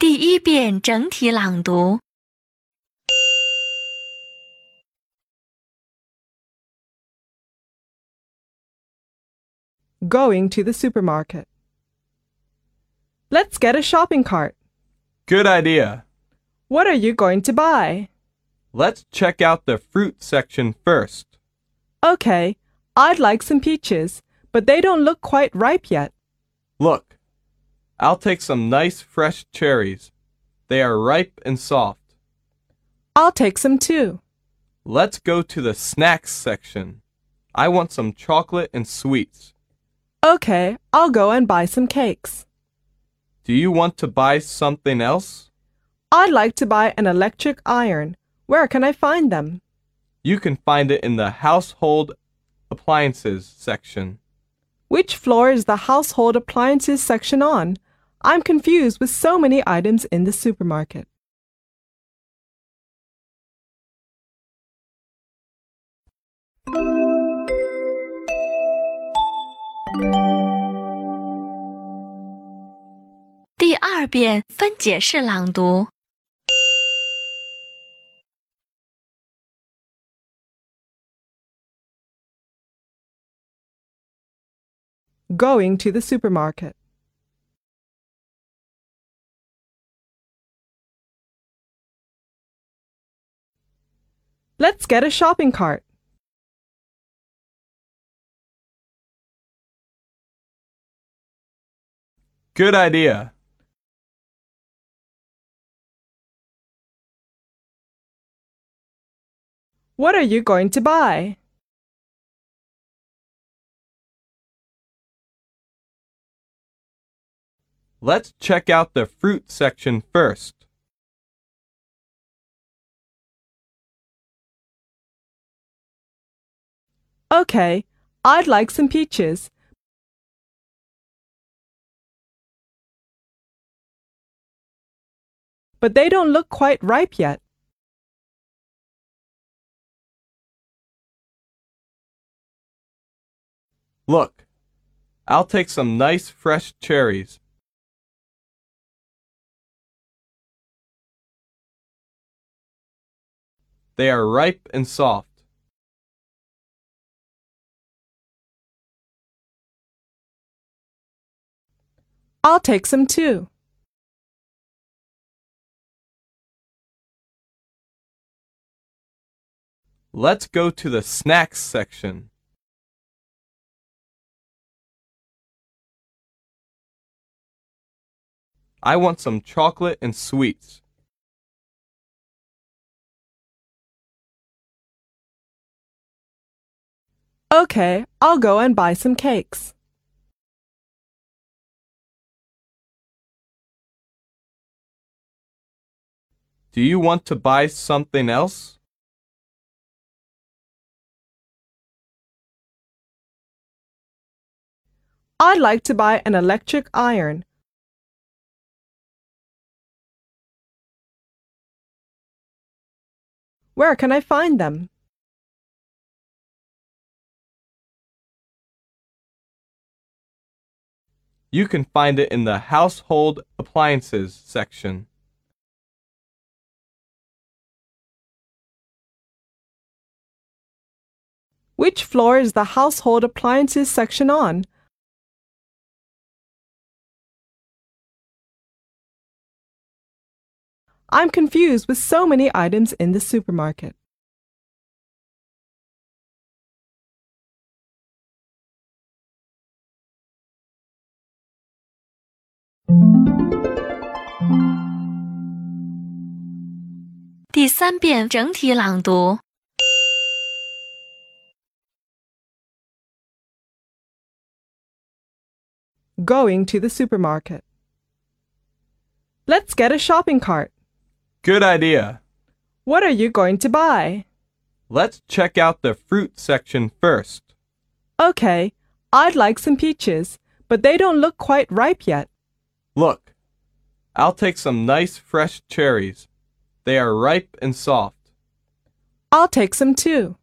第一遍整体朗读。 Going to the supermarket. Let's get a shopping cart. Good idea. What are you going to buy? Let's check out the fruit section first. Okay, I'd like some peaches, but they don't look quite ripe yet. Look, I'll take some nice fresh cherries. They are ripe and soft. I'll take some too. Let's go to the snacks section. I want some chocolate and sweets. Okay, I'll go and buy some cakes. Do you want to buy something else? I'd like to buy an electric iron. Where can I find them? You can find it in the household appliances section. Which floor is the household appliances section on? I'm confused with so many items in the supermarket. Going to the supermarket. Let's get a shopping cart. Good idea. What are you going to buy? Let's check out the fruit section first. Okay, I'd like some peaches. But they don't look quite ripe yet. Look, I'll take some nice fresh cherries. They are ripe and soft. I'll take some too. Let's go to the snacks section. I want some chocolate and sweets. Okay, I'll go and buy some cakes. Do you want to buy something else? I'd like to buy an electric iron. Where can I find them? You can find it in the household appliances section. Which floor is the household appliances section on? I'm confused with so many items in the supermarket. Going to the supermarket. Let's get a shopping cart. Good idea. What are you going to buy? Let's check out the fruit section first. Okay, I'd like some peaches, but they don't look quite ripe yet. Look, I'll take some nice fresh cherries. They are ripe and soft. I'll take some too.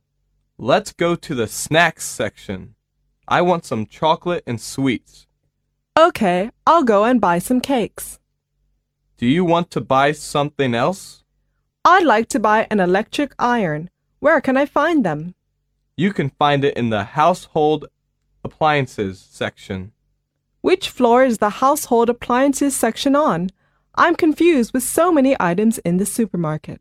Let's go to the snacks section. I want some chocolate and sweets. Okay, I'll go and buy some cakes. Do you want to buy something else? I'd like to buy an electric iron. Where can I find them? You can find it in the household appliances section. Which floor is the household appliances section on? I'm confused with so many items in the supermarket.